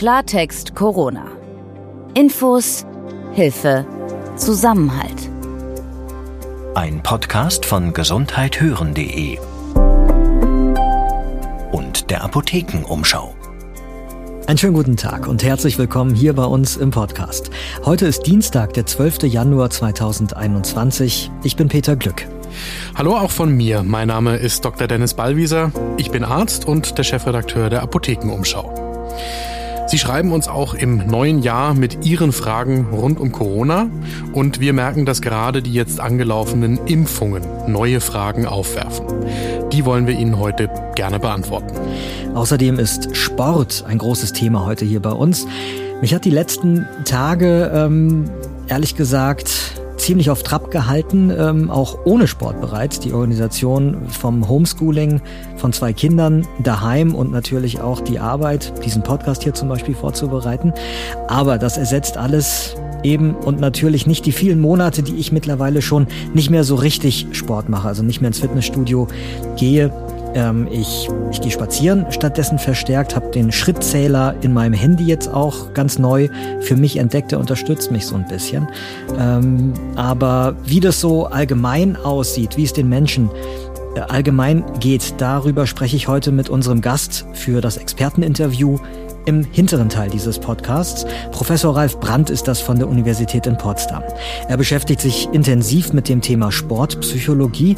Klartext Corona. Infos, Hilfe, Zusammenhalt. Ein Podcast von gesundheithören.de und der Apothekenumschau. Einen schönen guten Tag und herzlich willkommen hier bei uns im Podcast. Heute ist Dienstag, der 12. Januar 2021. Ich bin Peter Glück. Hallo auch von mir. Mein Name ist Dr. Dennis Ballwieser. Ich bin Arzt und der Chefredakteur der Apothekenumschau. Sie schreiben uns auch im neuen Jahr mit Ihren Fragen rund um Corona und wir merken, dass gerade die jetzt angelaufenen Impfungen neue Fragen aufwerfen. Die wollen wir Ihnen heute gerne beantworten. Außerdem ist Sport ein großes Thema heute hier bei uns. Mich hat die letzten Tage, ähm, ehrlich gesagt, ziemlich auf Trab gehalten, ähm, auch ohne Sport bereits. Die Organisation vom Homeschooling von zwei Kindern daheim und natürlich auch die Arbeit, diesen Podcast hier zum Beispiel vorzubereiten. Aber das ersetzt alles eben und natürlich nicht die vielen Monate, die ich mittlerweile schon nicht mehr so richtig Sport mache, also nicht mehr ins Fitnessstudio gehe. Ähm, ich, ich gehe spazieren stattdessen verstärkt, habe den Schrittzähler in meinem Handy jetzt auch ganz neu für mich entdeckt. Der unterstützt mich so ein bisschen. Ähm, aber wie das so allgemein aussieht, wie es den Menschen äh, allgemein geht, darüber spreche ich heute mit unserem Gast für das Experteninterview im hinteren Teil dieses Podcasts. Professor Ralf Brandt ist das von der Universität in Potsdam. Er beschäftigt sich intensiv mit dem Thema Sportpsychologie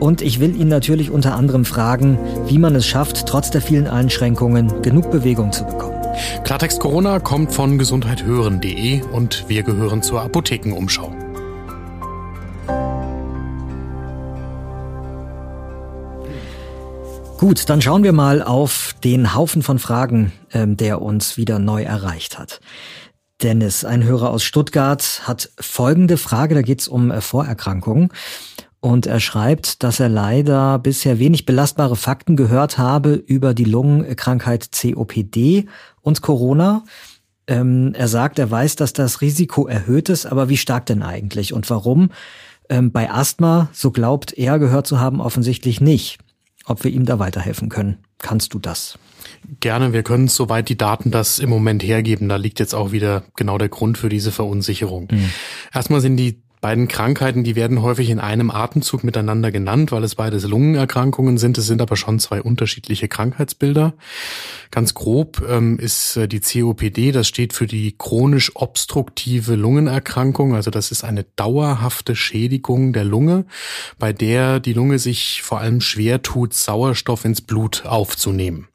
und ich will ihn natürlich unter anderem fragen, wie man es schafft, trotz der vielen Einschränkungen genug Bewegung zu bekommen. Klartext Corona kommt von gesundheithören.de und wir gehören zur Apothekenumschau. Gut, dann schauen wir mal auf den Haufen von Fragen, ähm, der uns wieder neu erreicht hat. Dennis, ein Hörer aus Stuttgart, hat folgende Frage, da geht es um äh, Vorerkrankungen. Und er schreibt, dass er leider bisher wenig belastbare Fakten gehört habe über die Lungenkrankheit COPD und Corona. Ähm, er sagt, er weiß, dass das Risiko erhöht ist, aber wie stark denn eigentlich und warum? Ähm, bei Asthma, so glaubt er gehört zu haben, offensichtlich nicht. Ob wir ihm da weiterhelfen können. Kannst du das? Gerne, wir können soweit die Daten das im Moment hergeben. Da liegt jetzt auch wieder genau der Grund für diese Verunsicherung. Mhm. Erstmal sind die beiden Krankheiten, die werden häufig in einem Atemzug miteinander genannt, weil es beides Lungenerkrankungen sind. Es sind aber schon zwei unterschiedliche Krankheitsbilder. Ganz grob ähm, ist äh, die COPD, das steht für die chronisch obstruktive Lungenerkrankung. Also das ist eine dauerhafte Schädigung der Lunge, bei der die Lunge sich vor allem schwer tut, Sauerstoff ins Blut aufzunehmen.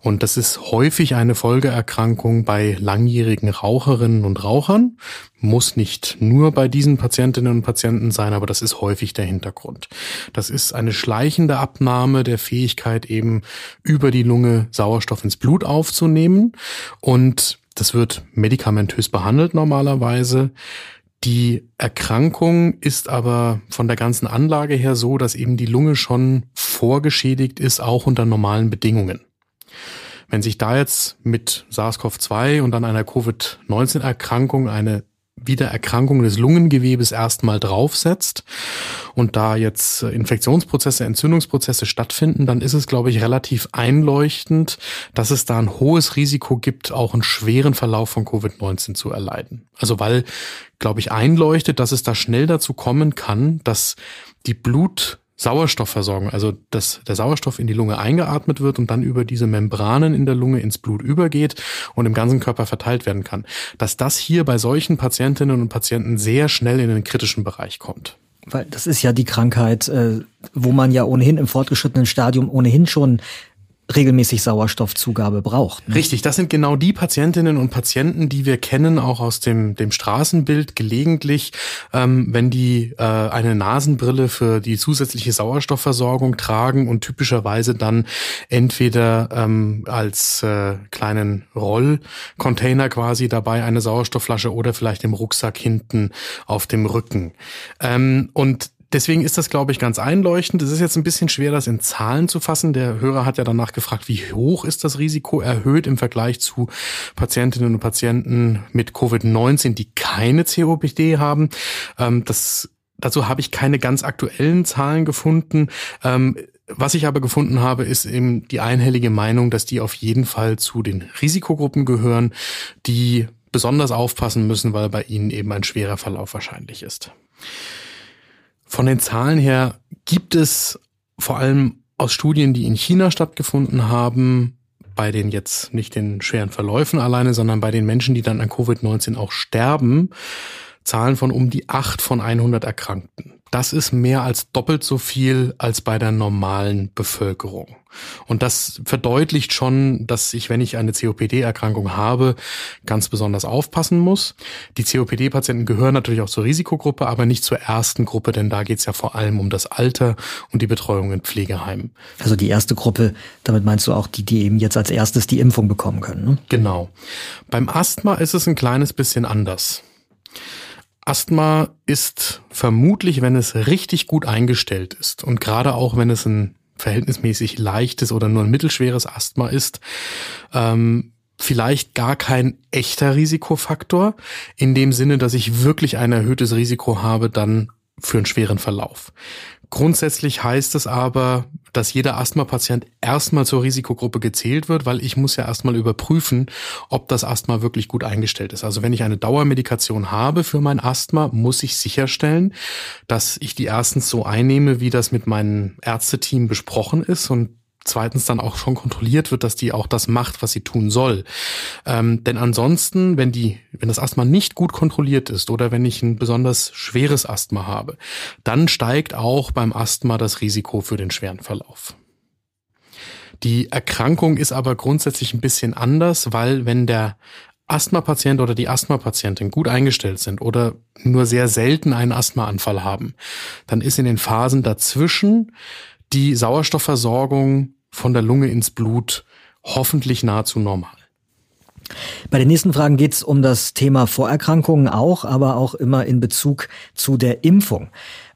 Und das ist häufig eine Folgeerkrankung bei langjährigen Raucherinnen und Rauchern. Muss nicht nur bei diesen Patientinnen und Patienten sein, aber das ist häufig der Hintergrund. Das ist eine schleichende Abnahme der Fähigkeit eben über die Lunge Sauerstoff ins Blut aufzunehmen. Und das wird medikamentös behandelt normalerweise. Die Erkrankung ist aber von der ganzen Anlage her so, dass eben die Lunge schon vorgeschädigt ist, auch unter normalen Bedingungen. Wenn sich da jetzt mit SARS-CoV-2 und dann einer Covid-19-Erkrankung eine Wiedererkrankung des Lungengewebes erstmal draufsetzt und da jetzt Infektionsprozesse, Entzündungsprozesse stattfinden, dann ist es, glaube ich, relativ einleuchtend, dass es da ein hohes Risiko gibt, auch einen schweren Verlauf von Covid-19 zu erleiden. Also weil, glaube ich, einleuchtet, dass es da schnell dazu kommen kann, dass die Blut Sauerstoffversorgung, also dass der Sauerstoff in die Lunge eingeatmet wird und dann über diese Membranen in der Lunge ins Blut übergeht und im ganzen Körper verteilt werden kann, dass das hier bei solchen Patientinnen und Patienten sehr schnell in den kritischen Bereich kommt. Weil das ist ja die Krankheit, äh, wo man ja ohnehin im fortgeschrittenen Stadium ohnehin schon regelmäßig Sauerstoffzugabe braucht. Ne? Richtig, das sind genau die Patientinnen und Patienten, die wir kennen, auch aus dem, dem Straßenbild gelegentlich, ähm, wenn die äh, eine Nasenbrille für die zusätzliche Sauerstoffversorgung tragen und typischerweise dann entweder ähm, als äh, kleinen Rollcontainer quasi dabei eine Sauerstoffflasche oder vielleicht im Rucksack hinten auf dem Rücken. Ähm, und Deswegen ist das, glaube ich, ganz einleuchtend. Es ist jetzt ein bisschen schwer, das in Zahlen zu fassen. Der Hörer hat ja danach gefragt, wie hoch ist das Risiko erhöht im Vergleich zu Patientinnen und Patienten mit Covid-19, die keine COPD haben. Ähm, das, dazu habe ich keine ganz aktuellen Zahlen gefunden. Ähm, Was ich aber gefunden habe, ist eben die einhellige Meinung, dass die auf jeden Fall zu den Risikogruppen gehören, die besonders aufpassen müssen, weil bei ihnen eben ein schwerer Verlauf wahrscheinlich ist. Von den Zahlen her gibt es vor allem aus Studien, die in China stattgefunden haben, bei den jetzt nicht den schweren Verläufen alleine, sondern bei den Menschen, die dann an Covid-19 auch sterben, Zahlen von um die acht von 100 Erkrankten. Das ist mehr als doppelt so viel als bei der normalen Bevölkerung. Und das verdeutlicht schon, dass ich, wenn ich eine COPD-Erkrankung habe, ganz besonders aufpassen muss. Die COPD-Patienten gehören natürlich auch zur Risikogruppe, aber nicht zur ersten Gruppe, denn da geht es ja vor allem um das Alter und die Betreuung in Pflegeheimen. Also die erste Gruppe, damit meinst du auch die, die eben jetzt als erstes die Impfung bekommen können. Ne? Genau. Beim Asthma ist es ein kleines bisschen anders. Asthma ist vermutlich, wenn es richtig gut eingestellt ist und gerade auch wenn es ein verhältnismäßig leichtes oder nur ein mittelschweres Asthma ist, ähm, vielleicht gar kein echter Risikofaktor, in dem Sinne, dass ich wirklich ein erhöhtes Risiko habe, dann für einen schweren Verlauf. Grundsätzlich heißt es aber, dass jeder Asthma-Patient erstmal zur Risikogruppe gezählt wird, weil ich muss ja erstmal überprüfen, ob das Asthma wirklich gut eingestellt ist. Also wenn ich eine Dauermedikation habe für mein Asthma, muss ich sicherstellen, dass ich die erstens so einnehme, wie das mit meinem Ärzteteam besprochen ist und zweitens dann auch schon kontrolliert wird, dass die auch das macht, was sie tun soll. Ähm, denn ansonsten, wenn die, wenn das Asthma nicht gut kontrolliert ist oder wenn ich ein besonders schweres Asthma habe, dann steigt auch beim Asthma das Risiko für den schweren Verlauf. Die Erkrankung ist aber grundsätzlich ein bisschen anders, weil wenn der Asthma-Patient oder die Asthma-Patientin gut eingestellt sind oder nur sehr selten einen Asthmaanfall haben, dann ist in den Phasen dazwischen die Sauerstoffversorgung von der Lunge ins Blut hoffentlich nahezu normal. Bei den nächsten Fragen geht es um das Thema Vorerkrankungen auch, aber auch immer in Bezug zu der Impfung.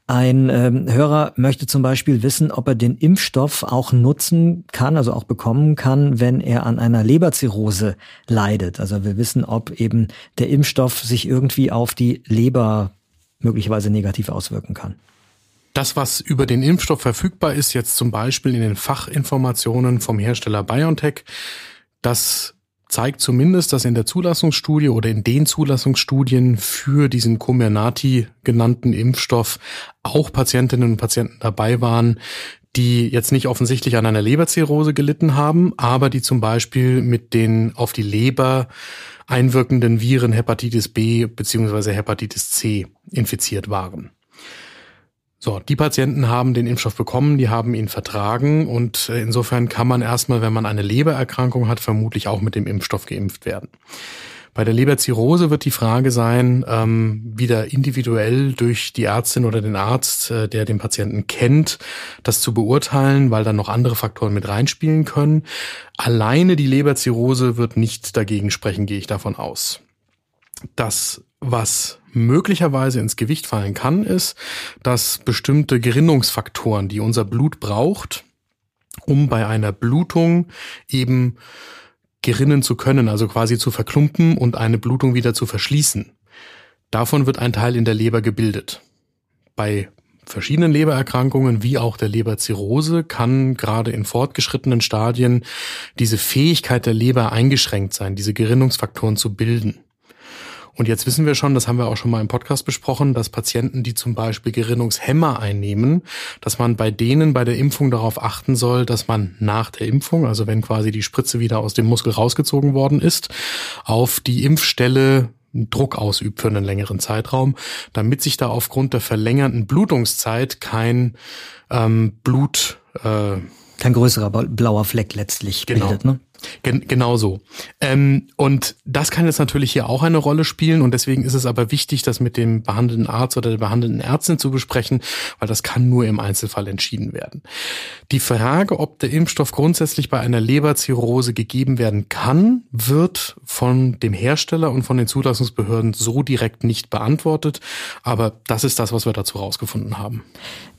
Ein ähm, Hörer möchte zum Beispiel wissen, ob er den Impfstoff auch nutzen kann, also auch bekommen kann, wenn er an einer Leberzirrhose leidet. Also wir wissen, ob eben der Impfstoff sich irgendwie auf die Leber möglicherweise negativ auswirken kann. Das, was über den Impfstoff verfügbar ist, jetzt zum Beispiel in den Fachinformationen vom Hersteller BioNTech, das zeigt zumindest, dass in der Zulassungsstudie oder in den Zulassungsstudien für diesen Comirnaty genannten Impfstoff auch Patientinnen und Patienten dabei waren, die jetzt nicht offensichtlich an einer Leberzirrhose gelitten haben, aber die zum Beispiel mit den auf die Leber einwirkenden Viren Hepatitis B beziehungsweise Hepatitis C infiziert waren. So, die Patienten haben den Impfstoff bekommen, die haben ihn vertragen und äh, insofern kann man erstmal, wenn man eine Lebererkrankung hat, vermutlich auch mit dem Impfstoff geimpft werden. Bei der Leberzirrhose wird die Frage sein, ähm, wieder individuell durch die Ärztin oder den Arzt, äh, der den Patienten kennt, das zu beurteilen, weil dann noch andere Faktoren mit reinspielen können. Alleine die Leberzirrhose wird nicht dagegen sprechen, gehe ich davon aus. Das, was möglicherweise ins Gewicht fallen kann, ist, dass bestimmte Gerinnungsfaktoren, die unser Blut braucht, um bei einer Blutung eben gerinnen zu können, also quasi zu verklumpen und eine Blutung wieder zu verschließen. Davon wird ein Teil in der Leber gebildet. Bei verschiedenen Lebererkrankungen wie auch der Leberzirrhose kann gerade in fortgeschrittenen Stadien diese Fähigkeit der Leber eingeschränkt sein, diese Gerinnungsfaktoren zu bilden. Und jetzt wissen wir schon, das haben wir auch schon mal im Podcast besprochen, dass Patienten, die zum Beispiel Gerinnungshemmer einnehmen, dass man bei denen bei der Impfung darauf achten soll, dass man nach der Impfung, also wenn quasi die Spritze wieder aus dem Muskel rausgezogen worden ist, auf die Impfstelle Druck ausübt für einen längeren Zeitraum, damit sich da aufgrund der verlängernden Blutungszeit kein ähm, Blut äh, kein größerer blauer Fleck letztlich genau. bildet. Ne? Gen genau so. Ähm, und das kann jetzt natürlich hier auch eine Rolle spielen und deswegen ist es aber wichtig, das mit dem behandelnden Arzt oder der behandelnden Ärztin zu besprechen, weil das kann nur im Einzelfall entschieden werden. Die Frage, ob der Impfstoff grundsätzlich bei einer Leberzirrhose gegeben werden kann, wird von dem Hersteller und von den Zulassungsbehörden so direkt nicht beantwortet, aber das ist das, was wir dazu rausgefunden haben.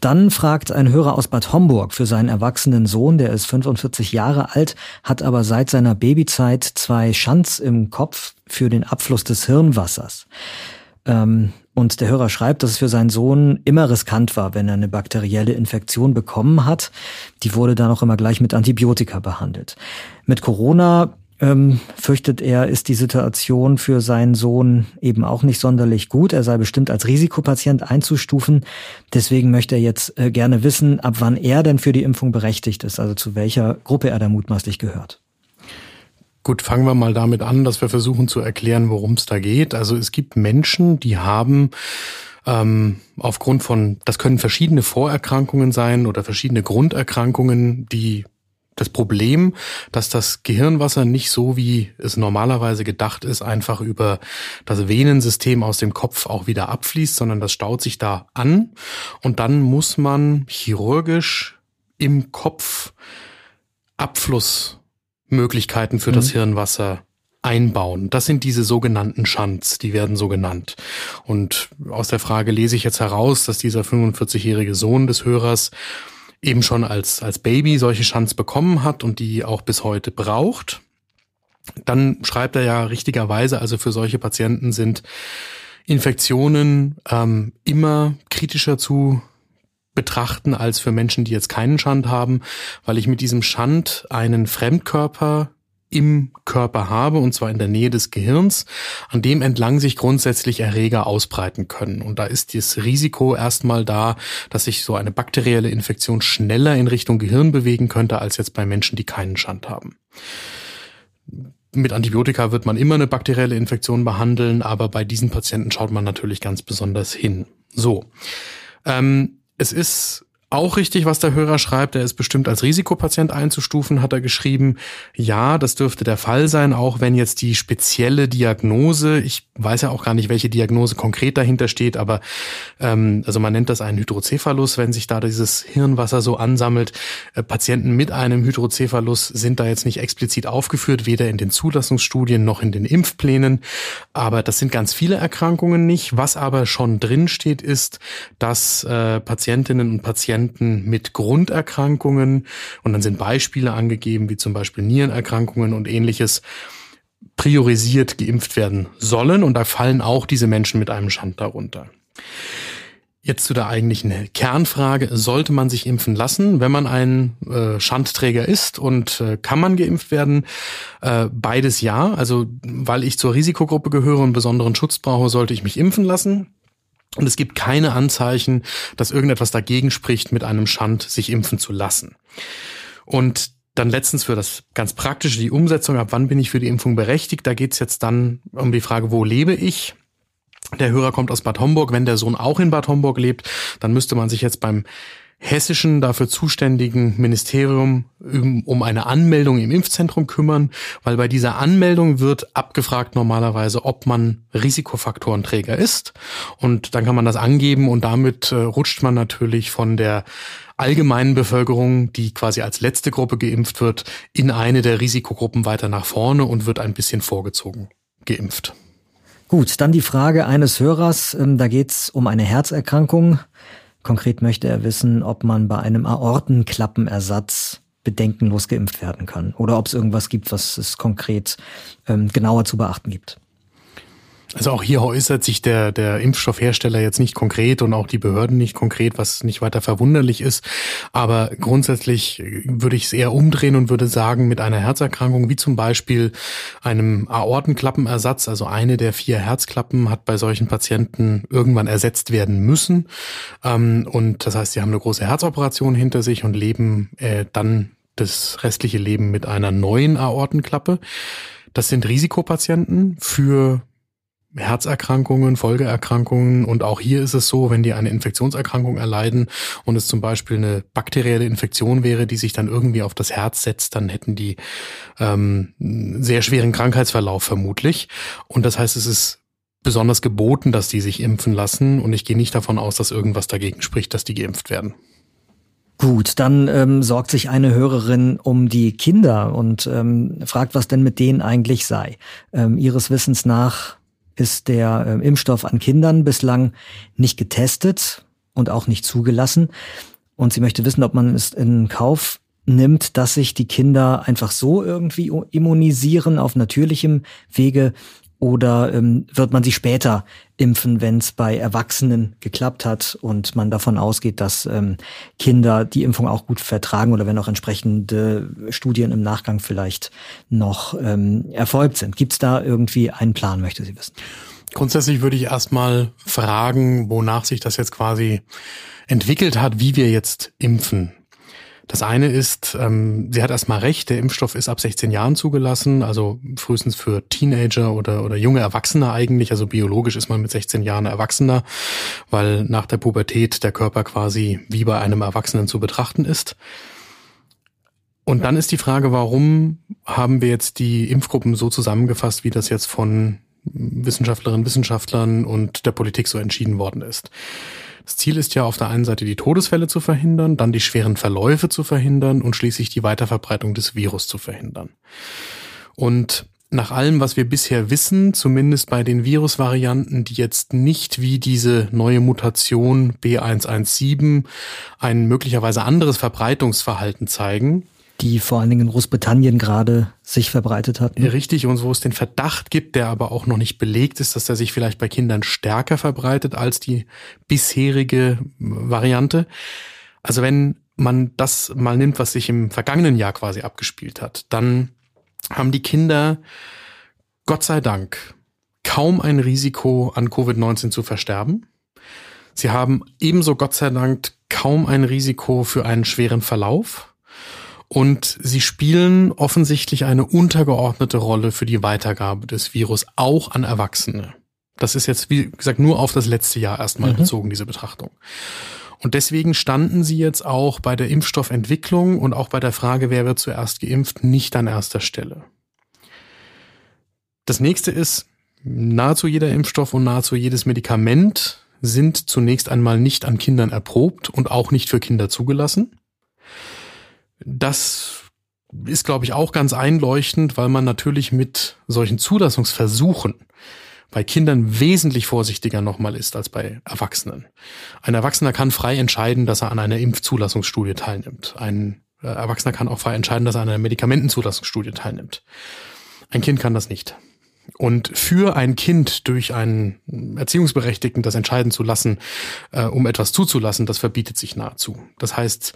Dann fragt ein Hörer aus Bad Homburg für seinen erwachsenen Sohn, der ist 45 Jahre alt, hat aber seit seiner Babyzeit zwei Schanz im Kopf für den Abfluss des Hirnwassers. Ähm, Und der Hörer schreibt, dass es für seinen Sohn immer riskant war, wenn er eine bakterielle Infektion bekommen hat. Die wurde dann auch immer gleich mit Antibiotika behandelt. Mit Corona ähm, fürchtet er, ist die Situation für seinen Sohn eben auch nicht sonderlich gut. Er sei bestimmt als Risikopatient einzustufen. Deswegen möchte er jetzt äh, gerne wissen, ab wann er denn für die Impfung berechtigt ist, also zu welcher Gruppe er da mutmaßlich gehört. Gut, fangen wir mal damit an, dass wir versuchen zu erklären, worum es da geht. Also es gibt Menschen, die haben ähm, aufgrund von, das können verschiedene Vorerkrankungen sein oder verschiedene Grunderkrankungen, die das Problem, dass das Gehirnwasser nicht so, wie es normalerweise gedacht ist, einfach über das Venensystem aus dem Kopf auch wieder abfließt, sondern das staut sich da an und dann muss man chirurgisch im Kopf Abfluss Möglichkeiten für mhm. das Hirnwasser einbauen. Das sind diese sogenannten Shunts, die werden so genannt. Und aus der Frage lese ich jetzt heraus, dass dieser 45-jährige Sohn des Hörers eben schon als, als Baby solche Shunts bekommen hat und die auch bis heute braucht. Dann schreibt er ja richtigerweise, also für solche Patienten sind Infektionen ähm, immer kritischer zu betrachten als für Menschen, die jetzt keinen Schand haben, weil ich mit diesem Schand einen Fremdkörper im Körper habe, und zwar in der Nähe des Gehirns, an dem entlang sich grundsätzlich Erreger ausbreiten können. Und da ist das Risiko erstmal da, dass sich so eine bakterielle Infektion schneller in Richtung Gehirn bewegen könnte, als jetzt bei Menschen, die keinen Schand haben. Mit Antibiotika wird man immer eine bakterielle Infektion behandeln, aber bei diesen Patienten schaut man natürlich ganz besonders hin. So. Ähm, es ist auch richtig, was der Hörer schreibt. Er ist bestimmt als Risikopatient einzustufen, hat er geschrieben. Ja, das dürfte der Fall sein, auch wenn jetzt die spezielle Diagnose, ich weiß ja auch gar nicht, welche Diagnose konkret dahinter steht, aber ähm, also man nennt das einen Hydrocephalus, wenn sich da dieses Hirnwasser so ansammelt. Äh, Patienten mit einem Hydrocephalus sind da jetzt nicht explizit aufgeführt, weder in den Zulassungsstudien noch in den Impfplänen. Aber das sind ganz viele Erkrankungen nicht. Was aber schon drin steht, ist, dass äh, Patientinnen und Patienten Patienten mit Grunderkrankungen und dann sind Beispiele angegeben, wie zum Beispiel Nierenerkrankungen und ähnliches, priorisiert geimpft werden sollen und da fallen auch diese Menschen mit einem Schand darunter. Jetzt zu der eigentlichen Kernfrage, sollte man sich impfen lassen, wenn man ein äh, Schandträger ist und äh, kann man geimpft werden? Äh, beides ja, also weil ich zur Risikogruppe gehöre und besonderen Schutz brauche, sollte ich mich impfen lassen. Und es gibt keine Anzeichen, dass irgendetwas dagegen spricht, mit einem Schand sich impfen zu lassen. Und dann letztens für das ganz praktische, die Umsetzung, ab wann bin ich für die Impfung berechtigt, da geht's jetzt dann um die Frage, wo lebe ich? Der Hörer kommt aus Bad Homburg. Wenn der Sohn auch in Bad Homburg lebt, dann müsste man sich jetzt beim hessischen dafür zuständigen Ministerium um eine Anmeldung im Impfzentrum kümmern, weil bei dieser Anmeldung wird abgefragt normalerweise, ob man Risikofaktorenträger ist. Und dann kann man das angeben und damit äh, rutscht man natürlich von der allgemeinen Bevölkerung, die quasi als letzte Gruppe geimpft wird, in eine der Risikogruppen weiter nach vorne und wird ein bisschen vorgezogen geimpft. Gut, dann die Frage eines Hörers. Ähm, da geht es um eine Herzerkrankung. Konkret möchte er wissen, ob man bei einem Aortenklappenersatz bedenkenlos geimpft werden kann oder ob es irgendwas gibt, was es konkret ähm, genauer zu beachten gibt. Also auch hier äußert sich der, der Impfstoffhersteller jetzt nicht konkret und auch die Behörden nicht konkret, was nicht weiter verwunderlich ist. Aber grundsätzlich würde ich es eher umdrehen und würde sagen, mit einer Herzerkrankung wie zum Beispiel einem Aortenklappenersatz, also eine der vier Herzklappen hat bei solchen Patienten irgendwann ersetzt werden müssen. Ähm, und das heißt, sie haben eine große Herzoperation hinter sich und leben äh, dann das restliche Leben mit einer neuen Aortenklappe. Das sind Risikopatienten für Herzerkrankungen, Folgeerkrankungen und auch hier ist es so, wenn die eine Infektionserkrankung erleiden und es zum Beispiel eine bakterielle Infektion wäre, die sich dann irgendwie auf das Herz setzt, dann hätten die ähm, sehr schweren Krankheitsverlauf vermutlich. Und das heißt, es ist besonders geboten, dass die sich impfen lassen und ich gehe nicht davon aus, dass irgendwas dagegen spricht, dass die geimpft werden. Gut, dann ähm, sorgt sich eine Hörerin um die Kinder und ähm, fragt, was denn mit denen eigentlich sei. Ähm, ihres Wissens nach ist der äh, Impfstoff an Kindern bislang nicht getestet und auch nicht zugelassen. Und sie möchte wissen, ob man es in Kauf nimmt, dass sich die Kinder einfach so irgendwie immunisieren auf natürlichem Wege Oder ähm, wird man sie später impfen, wenn es bei Erwachsenen geklappt hat und man davon ausgeht, dass ähm, Kinder die Impfung auch gut vertragen oder wenn auch entsprechende Studien im Nachgang vielleicht noch ähm, erfolgt sind? Gibt es da irgendwie einen Plan, möchte sie wissen? Grundsätzlich würde ich erstmal fragen, wonach sich das jetzt quasi entwickelt hat, wie wir jetzt impfen. Das eine ist, ähm, sie hat erstmal recht, der Impfstoff ist ab 16 Jahren zugelassen, also frühestens für Teenager oder, oder junge Erwachsene eigentlich. Also biologisch ist man mit 16 Jahren Erwachsener, weil nach der Pubertät der Körper quasi wie bei einem Erwachsenen zu betrachten ist. Und dann ist die Frage, warum haben wir jetzt die Impfgruppen so zusammengefasst, wie das jetzt von Wissenschaftlerinnen, Wissenschaftlern und der Politik so entschieden worden ist. Das Ziel ist ja auf der einen Seite die Todesfälle zu verhindern, dann die schweren Verläufe zu verhindern und schließlich die Weiterverbreitung des Virus zu verhindern. Und nach allem, was wir bisher wissen, zumindest bei den Virusvarianten, die jetzt nicht wie diese neue Mutation B117 ein möglicherweise anderes Verbreitungsverhalten zeigen, die vor allen Dingen in Großbritannien gerade sich verbreitet hat. Richtig, und wo es den Verdacht gibt, der aber auch noch nicht belegt ist, dass er sich vielleicht bei Kindern stärker verbreitet als die bisherige Variante. Also wenn man das mal nimmt, was sich im vergangenen Jahr quasi abgespielt hat, dann haben die Kinder Gott sei Dank kaum ein Risiko an Covid-19 zu versterben. Sie haben ebenso Gott sei Dank kaum ein Risiko für einen schweren Verlauf. Und sie spielen offensichtlich eine untergeordnete Rolle für die Weitergabe des Virus auch an Erwachsene. Das ist jetzt, wie gesagt, nur auf das letzte Jahr erstmal mhm. bezogen, diese Betrachtung. Und deswegen standen sie jetzt auch bei der Impfstoffentwicklung und auch bei der Frage, wer wird zuerst geimpft, nicht an erster Stelle. Das nächste ist, nahezu jeder Impfstoff und nahezu jedes Medikament sind zunächst einmal nicht an Kindern erprobt und auch nicht für Kinder zugelassen. Das ist, glaube ich, auch ganz einleuchtend, weil man natürlich mit solchen Zulassungsversuchen bei Kindern wesentlich vorsichtiger nochmal ist als bei Erwachsenen. Ein Erwachsener kann frei entscheiden, dass er an einer Impfzulassungsstudie teilnimmt. Ein äh, Erwachsener kann auch frei entscheiden, dass er an einer Medikamentenzulassungsstudie teilnimmt. Ein Kind kann das nicht. Und für ein Kind durch einen Erziehungsberechtigten das entscheiden zu lassen, äh, um etwas zuzulassen, das verbietet sich nahezu. Das heißt,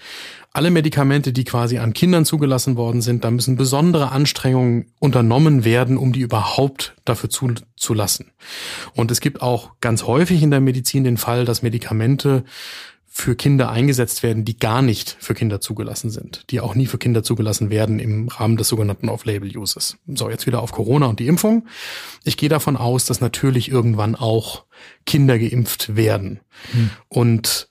alle Medikamente, die quasi an Kindern zugelassen worden sind, da müssen besondere Anstrengungen unternommen werden, um die überhaupt dafür zuzulassen. Und es gibt auch ganz häufig in der Medizin den Fall, dass Medikamente für Kinder eingesetzt werden, die gar nicht für Kinder zugelassen sind, die auch nie für Kinder zugelassen werden im Rahmen des sogenannten Off-Label-Uses. So, jetzt wieder auf Corona und die Impfung. Ich gehe davon aus, dass natürlich irgendwann auch Kinder geimpft werden. Hm. Und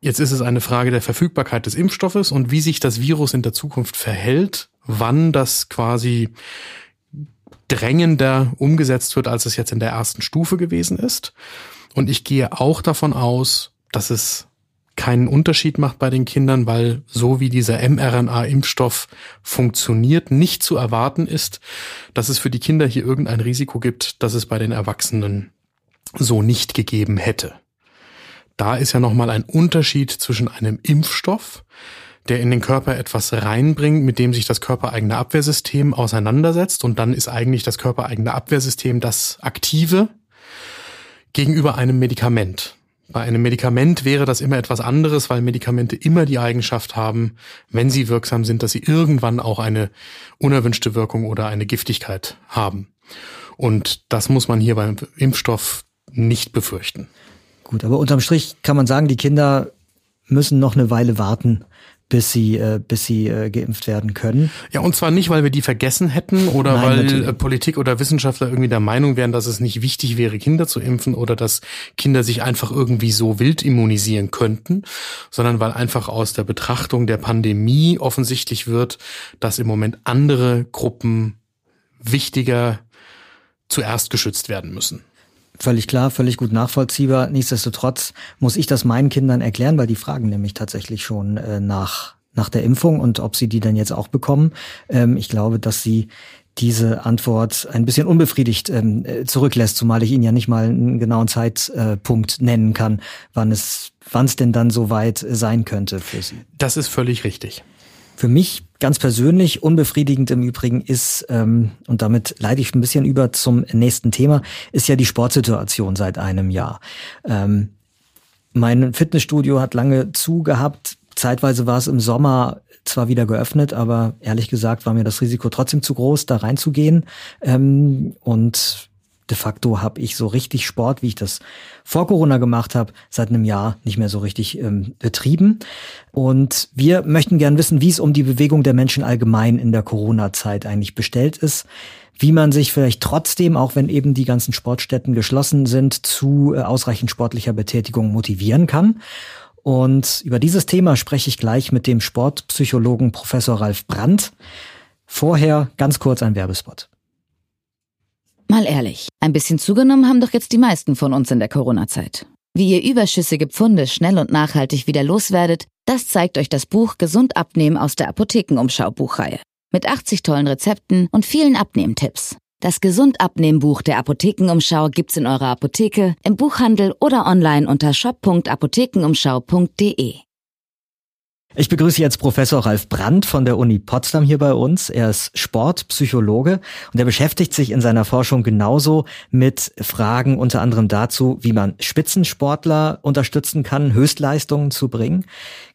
jetzt ist es eine Frage der Verfügbarkeit des Impfstoffes und wie sich das Virus in der Zukunft verhält, wann das quasi drängender umgesetzt wird, als es jetzt in der ersten Stufe gewesen ist. Und ich gehe auch davon aus, dass es keinen Unterschied macht bei den Kindern, weil so wie dieser mRNA-Impfstoff funktioniert, nicht zu erwarten ist, dass es für die Kinder hier irgendein Risiko gibt, das es bei den Erwachsenen so nicht gegeben hätte. Da ist ja nochmal ein Unterschied zwischen einem Impfstoff, der in den Körper etwas reinbringt, mit dem sich das körpereigene Abwehrsystem auseinandersetzt und dann ist eigentlich das körpereigene Abwehrsystem das aktive gegenüber einem Medikament. Bei einem Medikament wäre das immer etwas anderes, weil Medikamente immer die Eigenschaft haben, wenn sie wirksam sind, dass sie irgendwann auch eine unerwünschte Wirkung oder eine Giftigkeit haben. Und das muss man hier beim Impfstoff nicht befürchten. Gut, aber unterm Strich kann man sagen, die Kinder müssen noch eine Weile warten, bis sie, äh, bis sie äh, geimpft werden können. Ja, und zwar nicht, weil wir die vergessen hätten oder Nein, weil natürlich. Äh, Politik oder Wissenschaftler irgendwie der Meinung wären, dass es nicht wichtig wäre, Kinder zu impfen oder dass Kinder sich einfach irgendwie so wild immunisieren könnten, sondern weil einfach aus der Betrachtung der Pandemie offensichtlich wird, dass im Moment andere Gruppen wichtiger zuerst geschützt werden müssen. Völlig klar, völlig gut nachvollziehbar. Nichtsdestotrotz muss ich das meinen Kindern erklären, weil die fragen nämlich tatsächlich schon äh, nach, nach der Impfung und ob sie die dann jetzt auch bekommen. Ähm, ich glaube, dass sie diese Antwort ein bisschen unbefriedigt ähm, äh, zurücklässt, zumal ich Ihnen ja nicht mal einen genauen Zeitpunkt äh, nennen kann, wann es wann es denn dann so weit sein könnte für Sie. Das ist völlig richtig. Für mich ganz persönlich unbefriedigend im Übrigen ist, ähm, und damit leite ich ein bisschen über zum nächsten Thema, ist ja die Sportsituation seit einem Jahr. Ähm, mein Fitnessstudio hat lange zu gehabt. Zeitweise war es im Sommer zwar wieder geöffnet, aber ehrlich gesagt war mir das Risiko trotzdem zu groß, da reinzugehen. Ähm, und de facto habe ich so richtig Sport, wie ich das vor Corona gemacht habe, seit einem Jahr nicht mehr so richtig ähm, betrieben. Und wir möchten gern wissen, wie es um die Bewegung der Menschen allgemein in der Corona-Zeit eigentlich bestellt ist wie man sich vielleicht trotzdem, auch wenn eben die ganzen Sportstätten geschlossen sind, zu äh, ausreichend sportlicher Betätigung motivieren kann. Und über dieses Thema spreche ich gleich mit dem Sportpsychologen Professor Ralf Brandt. Vorher ganz kurz ein Werbespot. Mal ehrlich, ein bisschen zugenommen haben doch jetzt die meisten von uns in der Corona-Zeit. Wie ihr überschüssige Pfunde schnell und nachhaltig wieder loswerdet, das zeigt euch das Buch Gesund abnehmen aus der Apothekenumschau Buchreihe. Mit 80 tollen Rezepten und vielen Abnehmtipps. Das Gesund abnehmen Buch der Apothekenumschau gibt's in eurer Apotheke, im Buchhandel oder online unter shop.apothekenumschau.de. Ich begrüße jetzt Professor Ralf Brandt von der Uni Potsdam hier bei uns. Er ist Sportpsychologe und er beschäftigt sich in seiner Forschung genauso mit Fragen unter anderem dazu, wie man Spitzensportler unterstützen kann, Höchstleistungen zu bringen.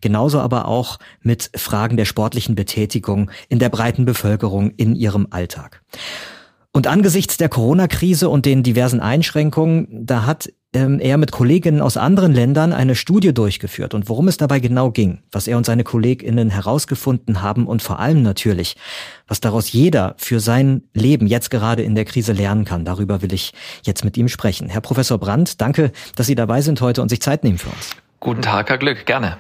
Genauso aber auch mit Fragen der sportlichen Betätigung in der breiten Bevölkerung in ihrem Alltag. Und angesichts der Corona-Krise und den diversen Einschränkungen, da hat ähm, er mit Kolleginnen aus anderen Ländern eine Studie durchgeführt und worum es dabei genau ging, was er und seine Kolleginnen herausgefunden haben und vor allem natürlich, was daraus jeder für sein Leben jetzt gerade in der Krise lernen kann. Darüber will ich jetzt mit ihm sprechen. Herr Professor Brandt, danke, dass Sie dabei sind heute und sich Zeit nehmen für uns. Guten Tag, Herr Glück, gerne.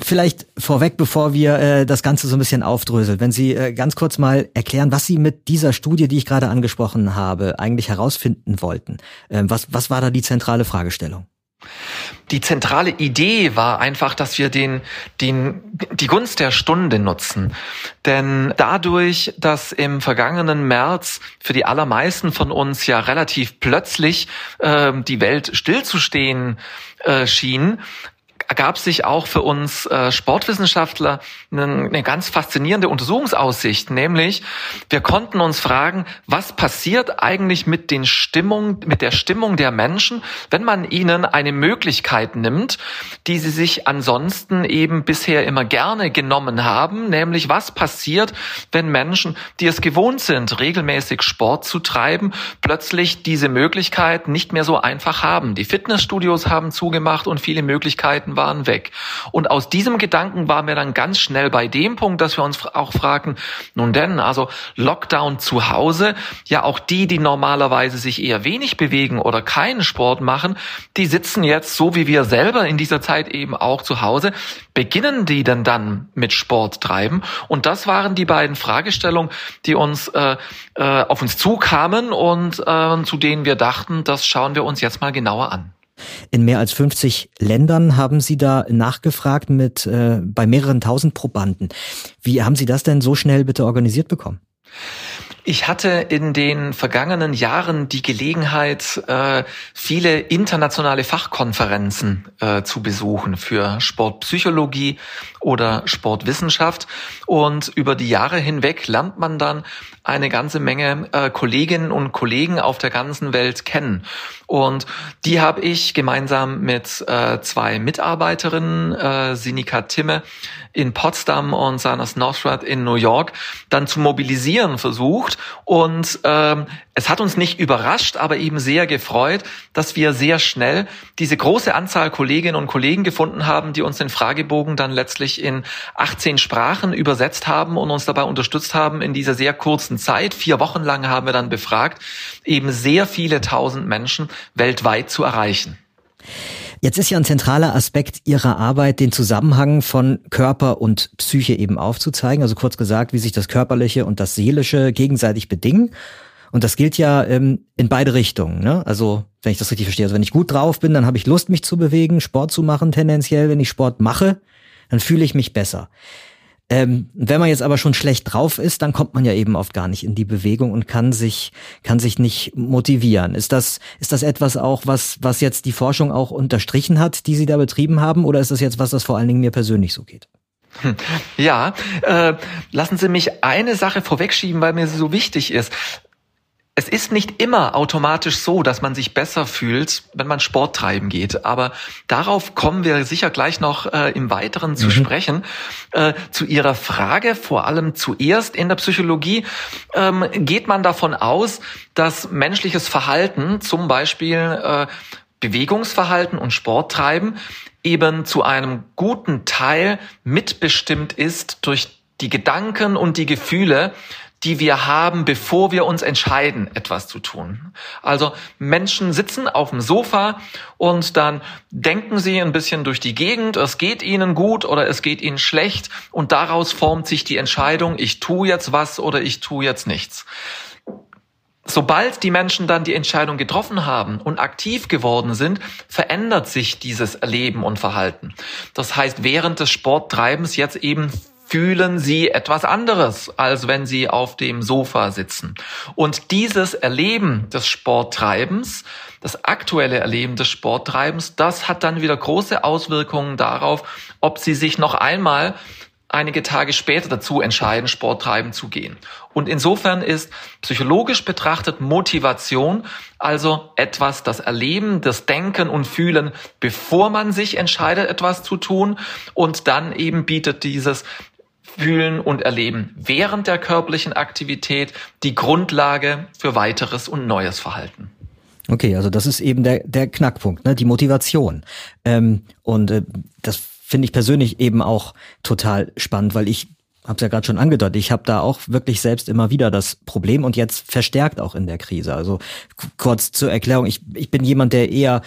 Vielleicht vorweg, bevor wir äh, das Ganze so ein bisschen aufdröseln, wenn Sie äh, ganz kurz mal erklären, was Sie mit dieser Studie, die ich gerade angesprochen habe, eigentlich herausfinden wollten. Ähm, was, was war da die zentrale Fragestellung? Die zentrale Idee war einfach, dass wir den, den, die Gunst der Stunde nutzen. Denn dadurch, dass im vergangenen März für die allermeisten von uns ja relativ plötzlich äh, die Welt stillzustehen äh, schien, ergab sich auch für uns äh, Sportwissenschaftler eine, ganz faszinierende Untersuchungsaussicht, nämlich wir konnten uns fragen, was passiert eigentlich mit den Stimmung, mit der Stimmung der Menschen, wenn man ihnen eine Möglichkeit nimmt, die sie sich ansonsten eben bisher immer gerne genommen haben, nämlich was passiert, wenn Menschen, die es gewohnt sind, regelmäßig Sport zu treiben, plötzlich diese Möglichkeit nicht mehr so einfach haben. Die Fitnessstudios haben zugemacht und viele Möglichkeiten waren weg. Und aus diesem Gedanken waren wir dann ganz schnell bei dem Punkt, dass wir uns auch fragen, nun denn, also Lockdown zu Hause, ja auch die, die normalerweise sich eher wenig bewegen oder keinen Sport machen, die sitzen jetzt so wie wir selber in dieser Zeit eben auch zu Hause. Beginnen die denn dann mit Sport treiben? Und das waren die beiden Fragestellungen, die uns äh, äh, auf uns zukamen und äh, zu denen wir dachten, das schauen wir uns jetzt mal genauer an. In mehr als 50 Ländern haben Sie da nachgefragt mit äh, bei mehreren tausend Probanden. Wie haben Sie das denn so schnell bitte organisiert bekommen? Ich hatte in den vergangenen Jahren die Gelegenheit, äh, viele internationale Fachkonferenzen äh, zu besuchen für Sportpsychologie oder Sportwissenschaft. Und über die Jahre hinweg lernt man dann eine ganze Menge äh, Kolleginnen und Kollegen auf der ganzen Welt kennen. Und die habe ich gemeinsam mit zwei Mitarbeiterinnen, Sinika Timme in Potsdam und Sanas Northrup in New York, dann zu mobilisieren versucht und ähm, es hat uns nicht überrascht, aber eben sehr gefreut, dass wir sehr schnell diese große Anzahl Kolleginnen und Kollegen gefunden haben, die uns den Fragebogen dann letztlich in 18 Sprachen übersetzt haben und uns dabei unterstützt haben in dieser sehr kurzen Zeit. Vier Wochen lang haben wir dann befragt, eben sehr viele tausend Menschen weltweit zu erreichen. Jetzt ist ja ein zentraler Aspekt Ihrer Arbeit, den Zusammenhang von Körper und Psyche eben aufzuzeigen. Also kurz gesagt, wie sich das Körperliche und das Seelische gegenseitig bedingen. Und das gilt ja ähm, in beide Richtungen. Ne? Also wenn ich das richtig verstehe, also wenn ich gut drauf bin, dann habe ich Lust, mich zu bewegen, Sport zu machen tendenziell. Wenn ich Sport mache, dann fühle ich mich besser. Ähm, wenn man jetzt aber schon schlecht drauf ist, dann kommt man ja eben oft gar nicht in die Bewegung und kann sich, kann sich nicht motivieren. Ist das, ist das etwas auch, was, was jetzt die Forschung auch unterstrichen hat, die Sie da betrieben haben? Oder ist das jetzt was, das vor allen Dingen mir persönlich so geht? Hm. Ja, äh, lassen Sie mich eine Sache vorwegschieben, weil mir sie so wichtig ist. Es ist nicht immer automatisch so, dass man sich besser fühlt, wenn man Sport treiben geht. Aber darauf kommen wir sicher gleich noch äh, im Weiteren zu mhm. sprechen. Äh, zu Ihrer Frage, vor allem zuerst in der Psychologie, ähm, geht man davon aus, dass menschliches Verhalten, zum Beispiel äh, Bewegungsverhalten und Sporttreiben, eben zu einem guten Teil mitbestimmt ist durch die Gedanken und die Gefühle, die wir haben, bevor wir uns entscheiden, etwas zu tun. Also Menschen sitzen auf dem Sofa und dann denken sie ein bisschen durch die Gegend, es geht ihnen gut oder es geht ihnen schlecht und daraus formt sich die Entscheidung, ich tue jetzt was oder ich tue jetzt nichts. Sobald die Menschen dann die Entscheidung getroffen haben und aktiv geworden sind, verändert sich dieses Erleben und Verhalten. Das heißt, während des Sporttreibens jetzt eben fühlen sie etwas anderes, als wenn sie auf dem Sofa sitzen. Und dieses Erleben des Sporttreibens, das aktuelle Erleben des Sporttreibens, das hat dann wieder große Auswirkungen darauf, ob sie sich noch einmal einige Tage später dazu entscheiden, Sport treiben zu gehen. Und insofern ist psychologisch betrachtet Motivation also etwas, das Erleben, das Denken und Fühlen, bevor man sich entscheidet, etwas zu tun. Und dann eben bietet dieses Fühlen und Erleben während der körperlichen Aktivität die Grundlage für weiteres und neues Verhalten. Okay, also das ist eben der, der Knackpunkt, ne? die Motivation. Ähm, und äh, das finde ich persönlich eben auch total spannend, weil ich habe es ja gerade schon angedeutet, ich habe da auch wirklich selbst immer wieder das Problem und jetzt verstärkt auch in der Krise. Also kurz zur Erklärung, ich, ich bin jemand, der eher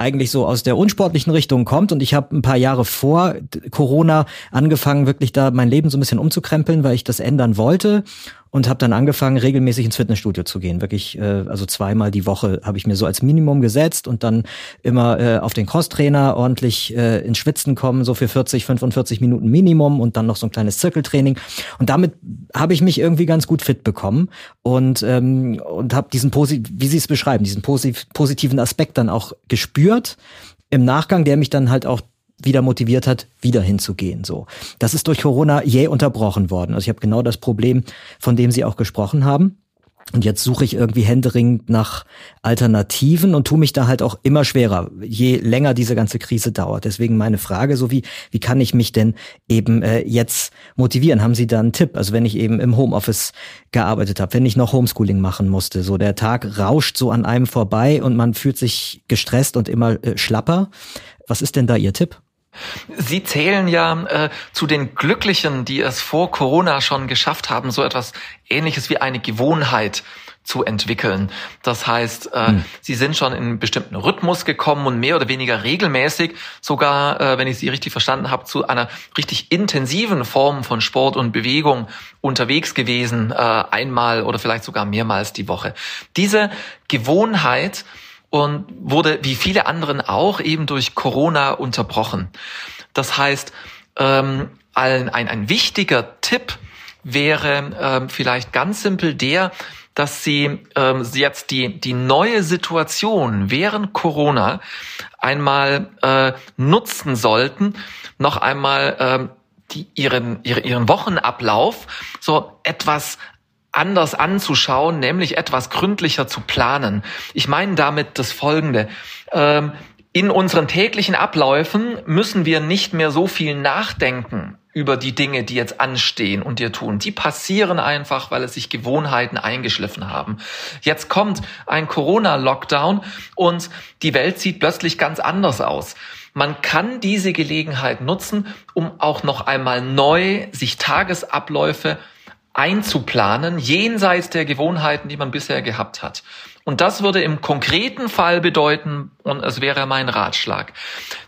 eigentlich so aus der unsportlichen Richtung kommt. Und ich habe ein paar Jahre vor Corona angefangen, wirklich da mein Leben so ein bisschen umzukrempeln, weil ich das ändern wollte und habe dann angefangen, regelmäßig ins Fitnessstudio zu gehen. Wirklich, äh, also zweimal die Woche habe ich mir so als Minimum gesetzt und dann immer äh, auf den Crosstrainer ordentlich äh, ins Schwitzen kommen, so für 40, 45 Minuten Minimum und dann noch so ein kleines Zirkeltraining. Und damit habe ich mich irgendwie ganz gut fit bekommen und ähm, und habe diesen posit wie Sie es beschreiben, diesen posit positiven Aspekt dann auch gespürt im Nachgang, der mich dann halt auch wieder motiviert hat, wieder hinzugehen. So, das ist durch Corona jäh unterbrochen worden. Also ich habe genau das Problem, von dem Sie auch gesprochen haben. Und jetzt suche ich irgendwie händeringend nach Alternativen und tue mich da halt auch immer schwerer, je länger diese ganze Krise dauert. Deswegen meine Frage, so wie, wie kann ich mich denn eben äh, jetzt motivieren? Haben Sie da einen Tipp? Also wenn ich eben im Homeoffice gearbeitet habe, wenn ich noch Homeschooling machen musste, so der Tag rauscht so an einem vorbei und man fühlt sich gestresst und immer äh, schlapper. Was ist denn da Ihr Tipp? Sie zählen ja äh, zu den Glücklichen, die es vor Corona schon geschafft haben, so etwas Ähnliches wie eine Gewohnheit zu entwickeln. Das heißt, äh, hm. sie sind schon in einen bestimmten Rhythmus gekommen und mehr oder weniger regelmäßig, sogar, äh, wenn ich sie richtig verstanden habe, zu einer richtig intensiven Form von Sport und Bewegung unterwegs gewesen, äh, einmal oder vielleicht sogar mehrmals die Woche. Diese Gewohnheit und wurde wie viele anderen auch eben durch Corona unterbrochen. Das heißt, ähm, ein, ein, ein wichtiger Tipp wäre ähm, vielleicht ganz simpel der, dass Sie ähm, jetzt die, die neue Situation während Corona einmal äh, nutzen sollten, noch einmal ähm, die, ihren, ihren, ihren Wochenablauf so etwas anders anzuschauen, nämlich etwas gründlicher zu planen. Ich meine damit das Folgende. Ähm, in unseren täglichen Abläufen müssen wir nicht mehr so viel nachdenken über die Dinge, die jetzt anstehen und dir tun. Die passieren einfach, weil es sich Gewohnheiten eingeschliffen haben. Jetzt kommt ein Corona-Lockdown und die Welt sieht plötzlich ganz anders aus. Man kann diese Gelegenheit nutzen, um auch noch einmal neu sich Tagesabläufe einzuplanen, jenseits der Gewohnheiten, die man bisher gehabt hat. Und das würde im konkreten Fall bedeuten, und es wäre mein Ratschlag,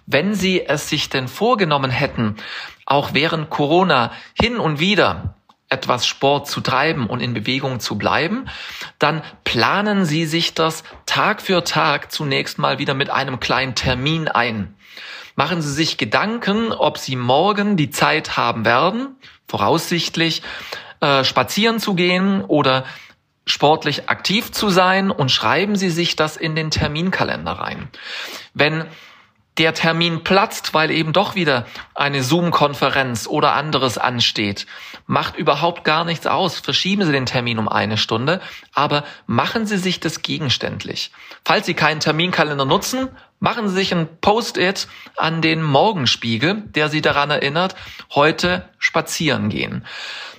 wenn Sie es sich denn vorgenommen hätten, auch während Corona hin und wieder etwas Sport zu treiben und in Bewegung zu bleiben, dann planen Sie sich das Tag für Tag zunächst mal wieder mit einem kleinen Termin ein. Machen Sie sich Gedanken, ob Sie morgen die Zeit haben werden, voraussichtlich äh, spazieren zu gehen oder sportlich aktiv zu sein und schreiben Sie sich das in den Terminkalender rein. Wenn der Termin platzt, weil eben doch wieder eine Zoom-Konferenz oder anderes ansteht, macht überhaupt gar nichts aus. Verschieben Sie den Termin um eine Stunde, aber machen Sie sich das gegenständlich. Falls Sie keinen Terminkalender nutzen, machen Sie sich ein Post-it an den Morgenspiegel, der Sie daran erinnert, heute spazieren gehen.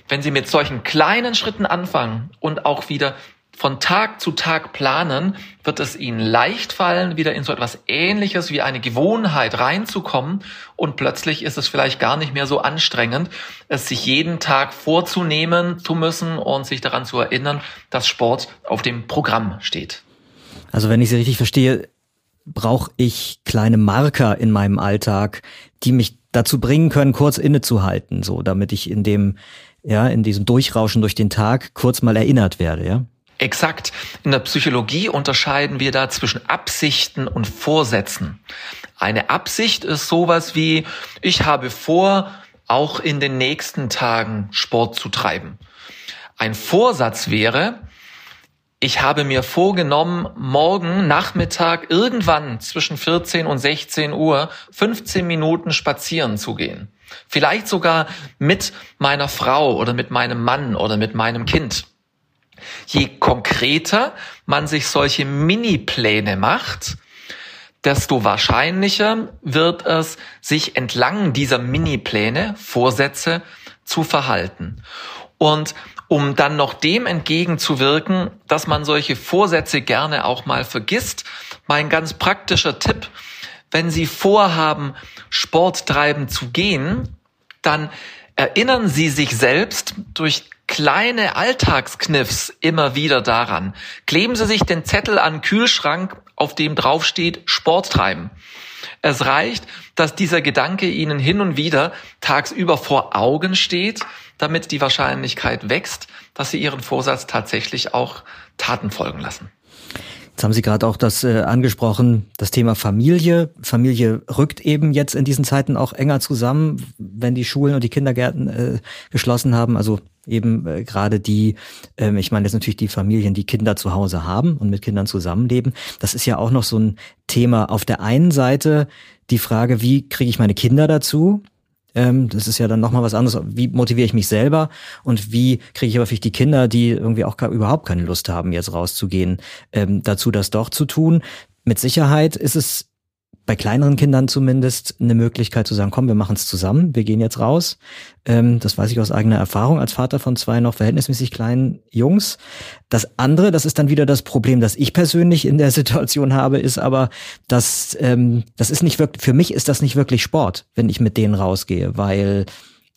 Wenn Sie mit solchen kleinen Schritten anfangen und auch wieder von Tag zu Tag planen, wird es ihnen leicht fallen, wieder in so etwas Ähnliches wie eine Gewohnheit reinzukommen und plötzlich ist es vielleicht gar nicht mehr so anstrengend, es sich jeden Tag vorzunehmen zu müssen und sich daran zu erinnern, dass Sport auf dem Programm steht. Also wenn ich Sie richtig verstehe, brauche ich kleine Marker in meinem Alltag, die mich dazu bringen können, kurz innezuhalten, so damit ich in dem ja, in diesem Durchrauschen durch den Tag kurz mal erinnert werde, ja? Exakt. In der Psychologie unterscheiden wir da zwischen Absichten und Vorsätzen. Eine Absicht ist sowas wie, ich habe vor, auch in den nächsten Tagen Sport zu treiben. Ein Vorsatz wäre, ich habe mir vorgenommen, morgen Nachmittag irgendwann zwischen 14 und 16 Uhr 15 Minuten spazieren zu gehen. Vielleicht sogar mit meiner Frau oder mit meinem Mann oder mit meinem Kind. Je konkreter man sich solche Mini-Pläne macht, desto wahrscheinlicher wird es, sich entlang dieser Mini-Pläne, Vorsätze zu verhalten. Und um dann noch dem entgegenzuwirken, dass man solche Vorsätze gerne auch mal vergisst, mein ganz praktischer Tipp, wenn Sie vorhaben, Sport treiben zu gehen, dann erinnern Sie sich selbst durch kleine Alltagskniffs immer wieder daran. Kleben Sie sich den Zettel an den Kühlschrank, auf dem draufsteht Sport treiben. Es reicht, dass dieser Gedanke Ihnen hin und wieder tagsüber vor Augen steht, damit die Wahrscheinlichkeit wächst, dass Sie Ihren Vorsatz tatsächlich auch Taten folgen lassen. Jetzt haben Sie gerade auch das äh, angesprochen, das Thema Familie. Familie rückt eben jetzt in diesen Zeiten auch enger zusammen, wenn die Schulen und die Kindergärten äh, geschlossen haben. Also eben äh, gerade die, ähm, ich meine jetzt natürlich die Familien, die Kinder zu Hause haben und mit Kindern zusammenleben. Das ist ja auch noch so ein Thema. Auf der einen Seite die Frage, wie kriege ich meine Kinder dazu, ähm, das ist ja dann nochmal was anderes. Wie motiviere ich mich selber und wie kriege ich aber vielleicht die Kinder, die irgendwie auch überhaupt keine Lust haben, jetzt rauszugehen, ähm, dazu das doch zu tun. Mit Sicherheit ist es bei kleineren Kindern zumindest eine Möglichkeit zu sagen, komm, wir machen es zusammen, wir gehen jetzt raus. Ähm, das weiß ich aus eigener Erfahrung als Vater von zwei noch verhältnismäßig kleinen Jungs. Das andere, das ist dann wieder das Problem, das ich persönlich in der Situation habe, ist aber, dass ähm, das ist nicht wirklich, für mich ist das nicht wirklich Sport, wenn ich mit denen rausgehe, weil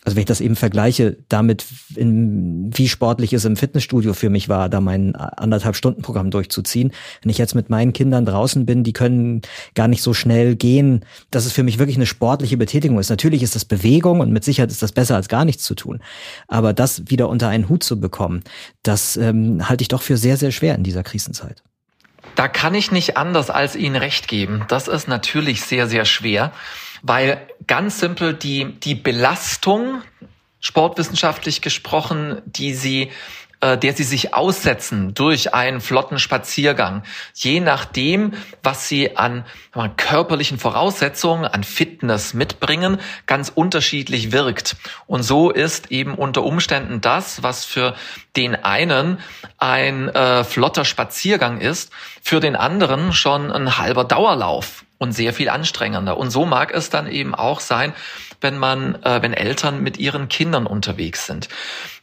also wenn ich das eben vergleiche damit, in, wie sportlich es im Fitnessstudio für mich war, da mein anderthalb Stunden Programm durchzuziehen. Wenn ich jetzt mit meinen Kindern draußen bin, die können gar nicht so schnell gehen, dass es für mich wirklich eine sportliche Betätigung ist. Natürlich ist das Bewegung und mit Sicherheit ist das besser als gar nichts zu tun. Aber das wieder unter einen Hut zu bekommen, das ähm, halte ich doch für sehr, sehr schwer in dieser Krisenzeit. Da kann ich nicht anders als Ihnen recht geben. Das ist natürlich sehr, sehr schwer weil ganz simpel die, die Belastung, sportwissenschaftlich gesprochen, die sie äh, der sie sich aussetzen durch einen flotten Spaziergang, je nachdem, was sie an körperlichen Voraussetzungen, an Fitness mitbringen, ganz unterschiedlich wirkt. Und so ist eben unter Umständen das, was für den einen ein äh, flotter Spaziergang ist, für den anderen schon ein halber Dauerlauf und sehr viel anstrengender. Und so mag es dann eben auch sein, wenn man, äh, wenn Eltern mit ihren Kindern unterwegs sind.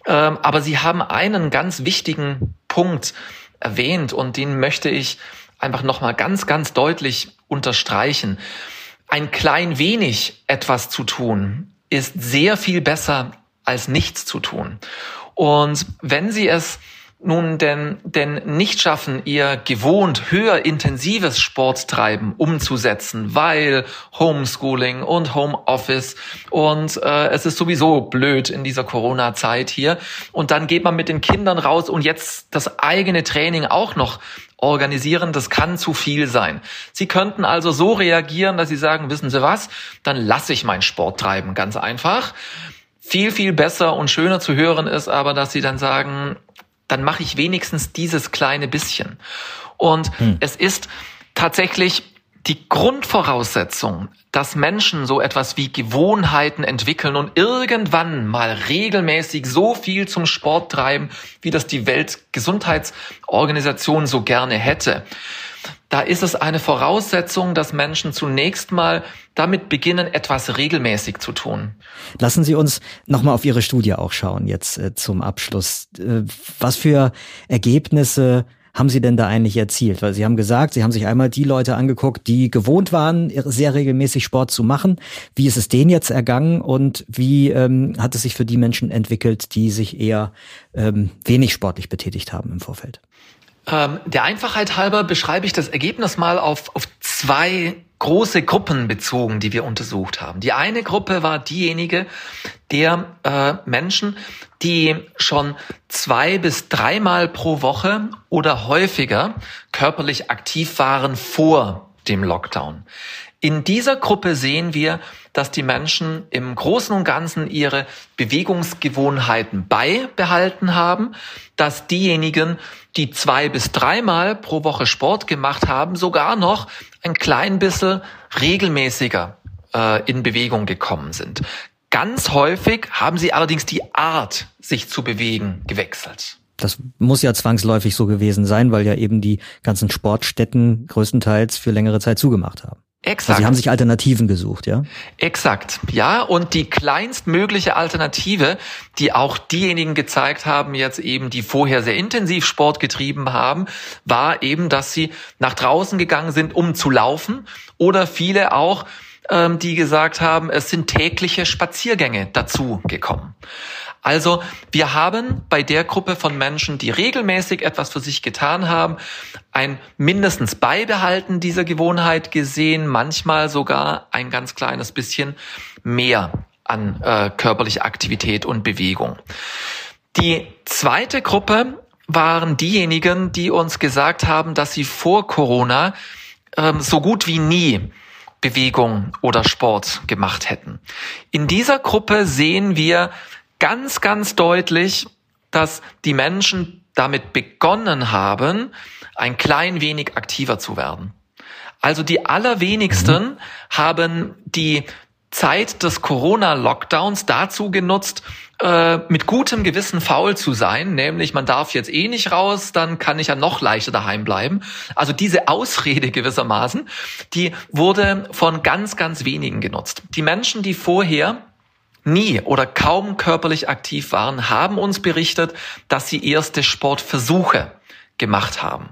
Ähm, aber Sie haben einen ganz wichtigen Punkt erwähnt und den möchte ich einfach nochmal ganz, ganz deutlich unterstreichen. Ein klein wenig etwas zu tun ist sehr viel besser als nichts zu tun. Und wenn Sie es nun denn, denn nicht schaffen, ihr gewohnt höher intensives Sporttreiben umzusetzen, weil Homeschooling und Homeoffice und äh, es ist sowieso blöd in dieser Corona-Zeit hier. Und dann geht man mit den Kindern raus und jetzt das eigene Training auch noch organisieren, das kann zu viel sein. Sie könnten also so reagieren, dass Sie sagen, wissen Sie was, dann lasse ich mein Sport treiben, ganz einfach. Viel, viel besser und schöner zu hören ist aber, dass Sie dann sagen, dann mache ich wenigstens dieses kleine bisschen. Und hm. es ist tatsächlich die Grundvoraussetzung, dass Menschen so etwas wie Gewohnheiten entwickeln und irgendwann mal regelmäßig so viel zum Sport treiben, wie das die Weltgesundheitsorganisation so gerne hätte, da ist es eine Voraussetzung, dass Menschen zunächst mal damit beginnen, etwas regelmäßig zu tun. Lassen Sie uns nochmal auf Ihre Studie auch schauen, jetzt äh, zum Abschluss. Äh, was für Ergebnisse haben Sie denn da eigentlich erzielt? Weil Sie haben gesagt, Sie haben sich einmal die Leute angeguckt, die gewohnt waren, sehr regelmäßig Sport zu machen. Wie ist es denen jetzt ergangen und wie ähm, hat es sich für die Menschen entwickelt, die sich eher ähm, wenig sportlich betätigt haben im Vorfeld? Ähm, der Einfachheit halber beschreibe ich das Ergebnis mal auf, auf zwei große Gruppen bezogen, die wir untersucht haben. Die eine Gruppe war diejenige der äh, Menschen, die schon zwei bis dreimal pro Woche oder häufiger körperlich aktiv waren vor dem Lockdown. In dieser Gruppe sehen wir, dass die Menschen im Großen und Ganzen ihre Bewegungsgewohnheiten beibehalten haben, dass diejenigen, die zwei bis dreimal pro Woche Sport gemacht haben, sogar noch ein klein bisschen regelmäßiger äh, in Bewegung gekommen sind. Ganz häufig haben sie allerdings die Art, sich zu bewegen, gewechselt. Das muss ja zwangsläufig so gewesen sein, weil ja eben die ganzen Sportstätten größtenteils für längere Zeit zugemacht haben. Exakt. Also Sie haben sich Alternativen gesucht, ja? Exakt, ja. Und die kleinstmögliche Alternative, die auch diejenigen gezeigt haben, jetzt eben, die vorher sehr intensiv Sport getrieben haben, war eben, dass sie nach draußen gegangen sind, um zu laufen. Oder viele auch, ähm, die gesagt haben, es sind tägliche Spaziergänge dazu gekommen. Also wir haben bei der Gruppe von Menschen, die regelmäßig etwas für sich getan haben, ein mindestens Beibehalten dieser Gewohnheit gesehen, manchmal sogar ein ganz kleines bisschen mehr an äh, körperlicher Aktivität und Bewegung. Die zweite Gruppe waren diejenigen, die uns gesagt haben, dass sie vor Corona ähm, so gut wie nie Bewegung oder Sport gemacht hätten. In dieser Gruppe sehen wir ganz, ganz deutlich, dass die Menschen damit begonnen haben, ein klein wenig aktiver zu werden. Also die allerwenigsten mhm. haben die Zeit des Corona-Lockdowns dazu genutzt, äh, mit gutem Gewissen faul zu sein, nämlich man darf jetzt eh nicht raus, dann kann ich ja noch leichter daheim bleiben. Also diese Ausrede gewissermaßen, die wurde von ganz, ganz wenigen genutzt. Die Menschen, die vorher nie oder kaum körperlich aktiv waren, haben uns berichtet, dass sie erste Sportversuche gemacht haben.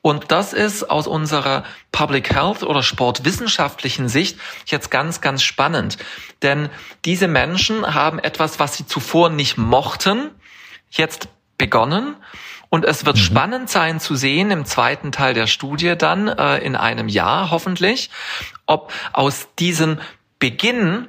Und das ist aus unserer Public Health oder sportwissenschaftlichen Sicht jetzt ganz, ganz spannend. Denn diese Menschen haben etwas, was sie zuvor nicht mochten, jetzt begonnen. Und es wird mhm. spannend sein zu sehen im zweiten Teil der Studie dann äh, in einem Jahr hoffentlich, ob aus diesem Beginn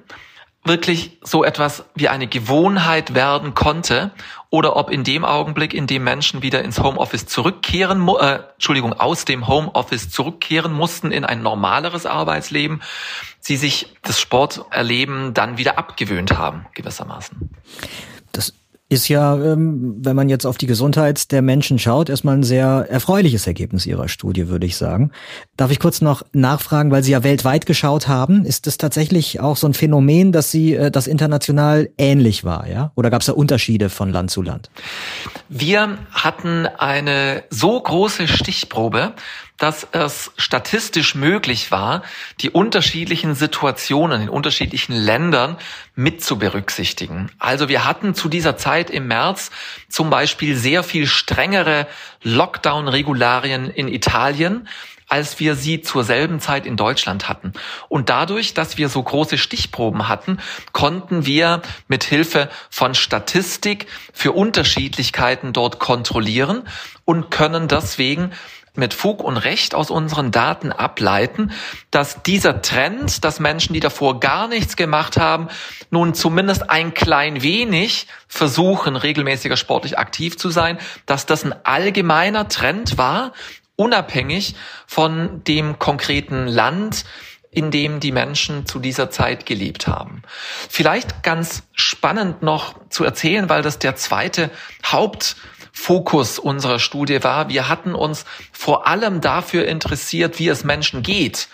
wirklich so etwas wie eine Gewohnheit werden konnte oder ob in dem Augenblick, in dem Menschen wieder ins Homeoffice zurückkehren, äh, Entschuldigung, aus dem Homeoffice zurückkehren mussten in ein normaleres Arbeitsleben, sie sich das Sporterleben dann wieder abgewöhnt haben, gewissermaßen. Das ist ja, ähm, wenn man jetzt auf die Gesundheit der Menschen schaut, erstmal ein sehr erfreuliches Ergebnis Ihrer Studie, würde ich sagen. Darf ich kurz noch nachfragen, weil Sie ja weltweit geschaut haben, ist das tatsächlich auch so ein Phänomen, dass Sie äh, das international ähnlich war, ja? Oder gab es da Unterschiede von Land zu Land? Wir hatten eine so große Stichprobe, dass es statistisch möglich war, die unterschiedlichen Situationen in unterschiedlichen Ländern mit zu berücksichtigen. Also wir hatten zu dieser Zeit im März zum Beispiel sehr viel strengere Lockdown-Regularien in Italien, als wir sie zur selben Zeit in Deutschland hatten. Und dadurch, dass wir so große Stichproben hatten, konnten wir mit Hilfe von Statistik für Unterschiedlichkeiten dort kontrollieren und können deswegen mit Fug und Recht aus unseren Daten ableiten, dass dieser Trend, dass Menschen, die davor gar nichts gemacht haben, nun zumindest ein klein wenig versuchen, regelmäßiger sportlich aktiv zu sein, dass das ein allgemeiner Trend war, unabhängig von dem konkreten Land, in dem die Menschen zu dieser Zeit gelebt haben. Vielleicht ganz spannend noch zu erzählen, weil das der zweite Haupt Fokus unserer Studie war. Wir hatten uns vor allem dafür interessiert, wie es Menschen geht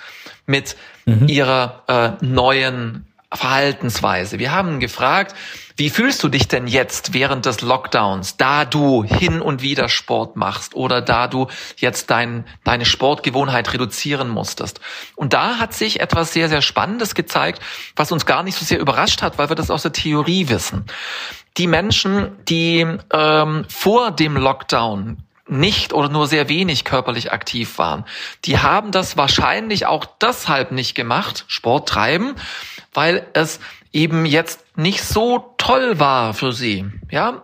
mit mhm. ihrer äh, neuen Verhaltensweise. Wir haben gefragt, wie fühlst du dich denn jetzt während des Lockdowns, da du hin und wieder Sport machst oder da du jetzt dein, deine Sportgewohnheit reduzieren musstest? Und da hat sich etwas sehr, sehr Spannendes gezeigt, was uns gar nicht so sehr überrascht hat, weil wir das aus der Theorie wissen. Die Menschen, die ähm, vor dem Lockdown nicht oder nur sehr wenig körperlich aktiv waren. Die haben das wahrscheinlich auch deshalb nicht gemacht, Sport treiben, weil es eben jetzt nicht so toll war für sie. Ja,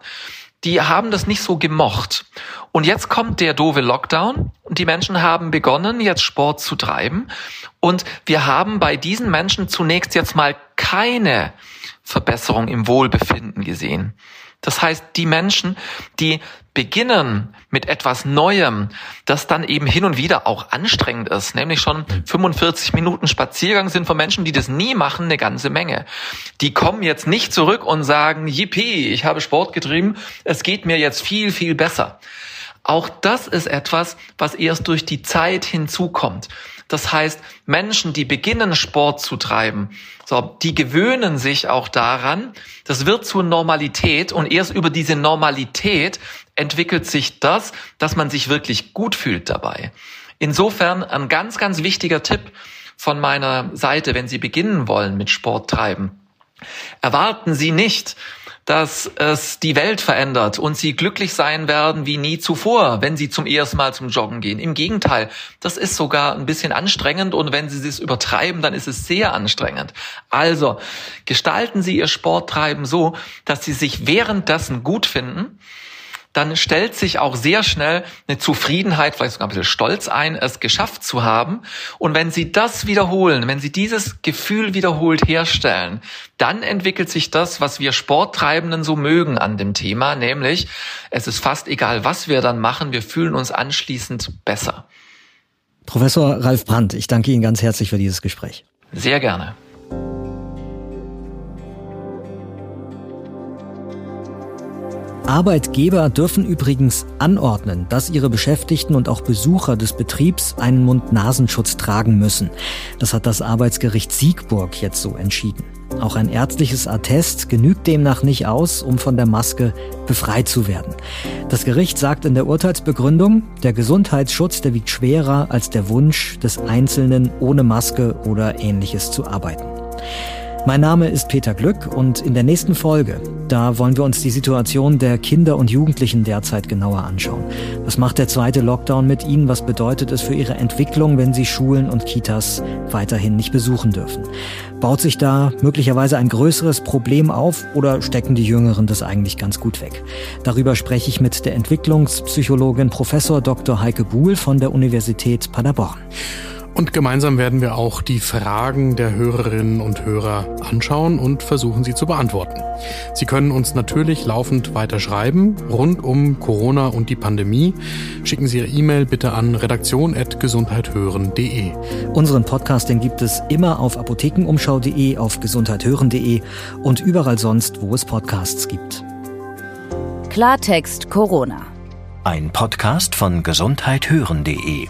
die haben das nicht so gemocht. Und jetzt kommt der doofe Lockdown und die Menschen haben begonnen, jetzt Sport zu treiben. Und wir haben bei diesen Menschen zunächst jetzt mal keine Verbesserung im Wohlbefinden gesehen. Das heißt, die Menschen, die beginnen mit etwas Neuem, das dann eben hin und wieder auch anstrengend ist, nämlich schon 45 Minuten Spaziergang sind für Menschen, die das nie machen, eine ganze Menge. Die kommen jetzt nicht zurück und sagen, yippie, ich habe Sport getrieben, es geht mir jetzt viel, viel besser. Auch das ist etwas, was erst durch die Zeit hinzukommt. Das heißt, Menschen, die beginnen Sport zu treiben, so, die gewöhnen sich auch daran. Das wird zur Normalität und erst über diese Normalität entwickelt sich das, dass man sich wirklich gut fühlt dabei. Insofern ein ganz, ganz wichtiger Tipp von meiner Seite, wenn Sie beginnen wollen mit Sport treiben. Erwarten Sie nicht, dass es die Welt verändert und sie glücklich sein werden wie nie zuvor, wenn sie zum ersten Mal zum Joggen gehen. Im Gegenteil, das ist sogar ein bisschen anstrengend und wenn sie es übertreiben, dann ist es sehr anstrengend. Also gestalten Sie Ihr Sporttreiben so, dass Sie sich währenddessen gut finden dann stellt sich auch sehr schnell eine Zufriedenheit, vielleicht sogar ein bisschen Stolz ein, es geschafft zu haben. Und wenn Sie das wiederholen, wenn Sie dieses Gefühl wiederholt herstellen, dann entwickelt sich das, was wir Sporttreibenden so mögen an dem Thema, nämlich es ist fast egal, was wir dann machen, wir fühlen uns anschließend besser. Professor Ralf Brandt, ich danke Ihnen ganz herzlich für dieses Gespräch. Sehr gerne. Arbeitgeber dürfen übrigens anordnen, dass ihre Beschäftigten und auch Besucher des Betriebs einen Mund-Nasenschutz tragen müssen. Das hat das Arbeitsgericht Siegburg jetzt so entschieden. Auch ein ärztliches Attest genügt demnach nicht aus, um von der Maske befreit zu werden. Das Gericht sagt in der Urteilsbegründung, der Gesundheitsschutz, der wiegt schwerer als der Wunsch des Einzelnen, ohne Maske oder ähnliches zu arbeiten. Mein Name ist Peter Glück und in der nächsten Folge, da wollen wir uns die Situation der Kinder und Jugendlichen derzeit genauer anschauen. Was macht der zweite Lockdown mit ihnen? Was bedeutet es für ihre Entwicklung, wenn sie Schulen und Kitas weiterhin nicht besuchen dürfen? Baut sich da möglicherweise ein größeres Problem auf oder stecken die Jüngeren das eigentlich ganz gut weg? Darüber spreche ich mit der Entwicklungspsychologin Professor Dr. Heike Buhl von der Universität Paderborn. Und gemeinsam werden wir auch die Fragen der Hörerinnen und Hörer anschauen und versuchen sie zu beantworten. Sie können uns natürlich laufend weiter schreiben rund um Corona und die Pandemie. Schicken Sie Ihre E-Mail bitte an redaktion.gesundheithören.de. Unseren Podcast, den gibt es immer auf apothekenumschau.de, auf gesundheithören.de und überall sonst, wo es Podcasts gibt. Klartext Corona. Ein Podcast von gesundheithören.de